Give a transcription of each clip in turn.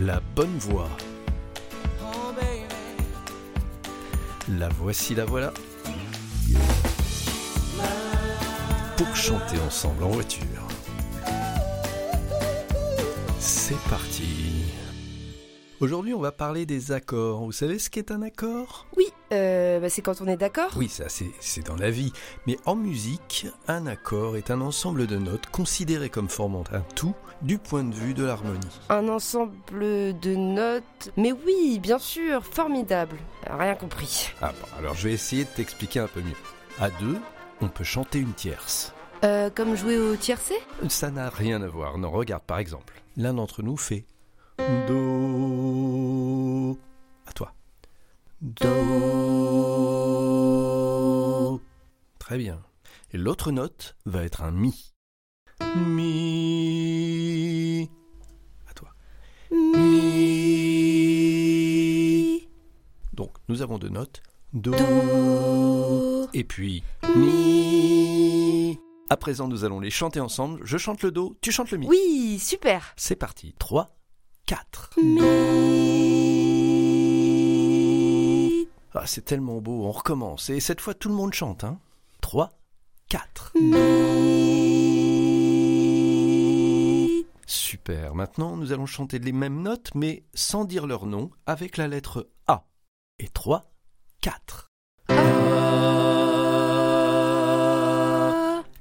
La bonne voix. La voici, la voilà. Pour chanter ensemble en voiture. C'est parti. Aujourd'hui, on va parler des accords. Vous savez ce qu'est un accord? Oui, euh, bah, c'est quand on est d'accord. Oui, ça c'est dans la vie. Mais en musique, un accord est un ensemble de notes considérées comme formant un tout du point de vue de l'harmonie. Un ensemble de notes. Mais oui, bien sûr, formidable. Rien compris. Ah bon, alors je vais essayer de t'expliquer un peu mieux. À deux, on peut chanter une tierce. Euh, comme jouer au tiercé? Ça n'a rien à voir. Non, regarde par exemple. L'un d'entre nous fait Do. À toi. Do. Très bien. Et l'autre note va être un Mi. Mi. À toi. Mi. Donc, nous avons deux notes. Do. Do. Et puis Mi. À présent, nous allons les chanter ensemble. Je chante le Do, tu chantes le Mi. Oui, super. C'est parti. 3, 4. Mi. Ah, c'est tellement beau, on recommence. Et cette fois, tout le monde chante. Hein 3, 4. Mi. Super. Maintenant, nous allons chanter les mêmes notes, mais sans dire leur nom, avec la lettre A. Et 3, 4. Ah.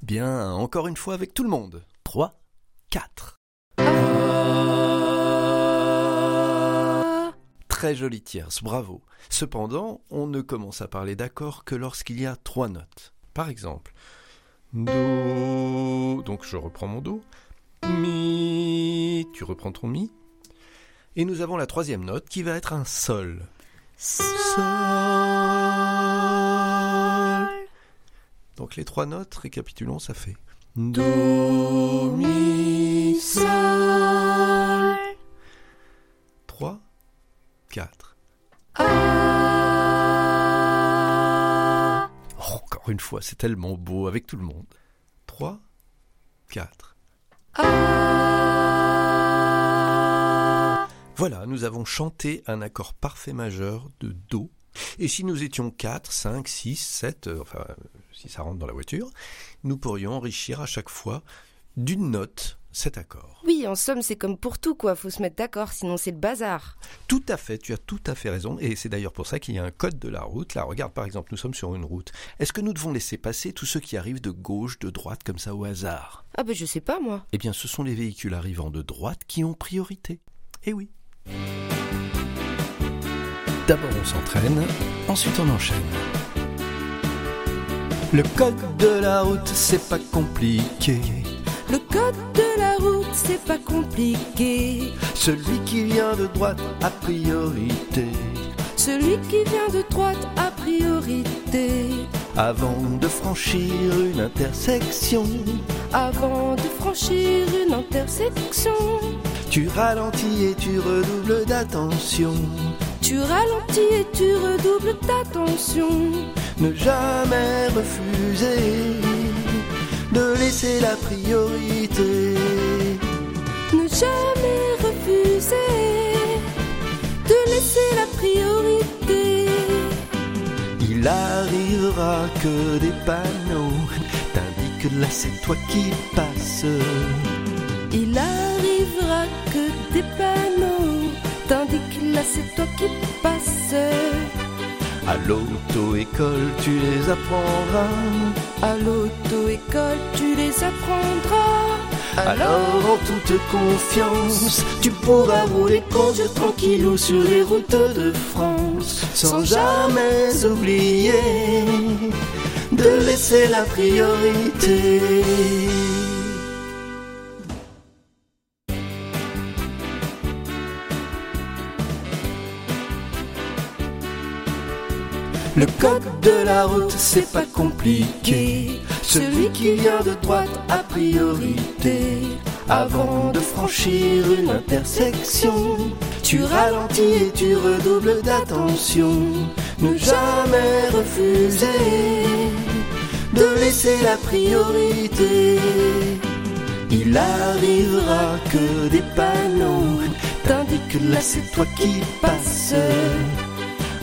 Bien, encore une fois avec tout le monde. 3, 4. Très jolie tierce, bravo. Cependant, on ne commence à parler d'accords que lorsqu'il y a trois notes. Par exemple, Do, donc je reprends mon Do, Mi, tu reprends ton Mi, et nous avons la troisième note qui va être un Sol. Sol. Donc les trois notes, récapitulons, ça fait Do, Mi, encore une fois, c'est tellement beau avec tout le monde. 3, 4. Ah. Voilà, nous avons chanté un accord parfait majeur de Do. Et si nous étions 4, 5, 6, 7, euh, enfin, si ça rentre dans la voiture, nous pourrions enrichir à chaque fois d'une note cet accord. Oui, en somme, c'est comme pour tout, quoi. Faut se mettre d'accord, sinon c'est le bazar. Tout à fait, tu as tout à fait raison. Et c'est d'ailleurs pour ça qu'il y a un code de la route. Là, regarde, par exemple, nous sommes sur une route. Est-ce que nous devons laisser passer tous ceux qui arrivent de gauche, de droite, comme ça au hasard? Ah, ben je sais pas, moi. Eh bien, ce sont les véhicules arrivant de droite qui ont priorité. Eh oui. D'abord on s'entraîne, ensuite on enchaîne. Le code de la route, c'est pas compliqué. Le code de la route, c'est pas compliqué. Celui qui vient de droite a priorité. Celui qui vient de droite a priorité. Avant de franchir une intersection, Avant de franchir une intersection, tu ralentis et tu redoubles d'attention. tu ralentis et tu redoubles d'attention. Ne jamais refuser de laisser la priorité. Ne jamais refuser de laisser la priorité. Il arrivera que des panneaux t'indiquent là c'est toi qui passes. Il arrivera que des panneaux t'indiquent là c'est toi qui passes. À l'auto-école tu les apprendras. À l'auto-école tu les apprendras. Alors en toute confiance, tu pourras rouler conduire tranquillou sur les routes de France, sans jamais oublier de laisser la priorité. Le code de la route, c'est pas compliqué. Celui qui vient de droite a priorité. Avant de franchir une intersection, tu ralentis et tu redoubles d'attention. Ne jamais refuser de laisser la priorité. Il arrivera que des panneaux t'indiquent que là c'est toi qui passes.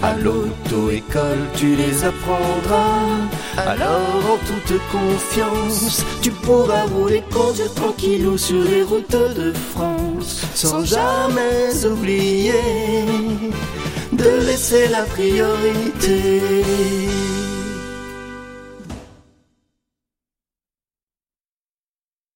À l'auto-école, tu les apprendras. Alors, en toute confiance, tu pourras rouler, conduire tranquillou sur les routes de France. Sans jamais oublier de laisser la priorité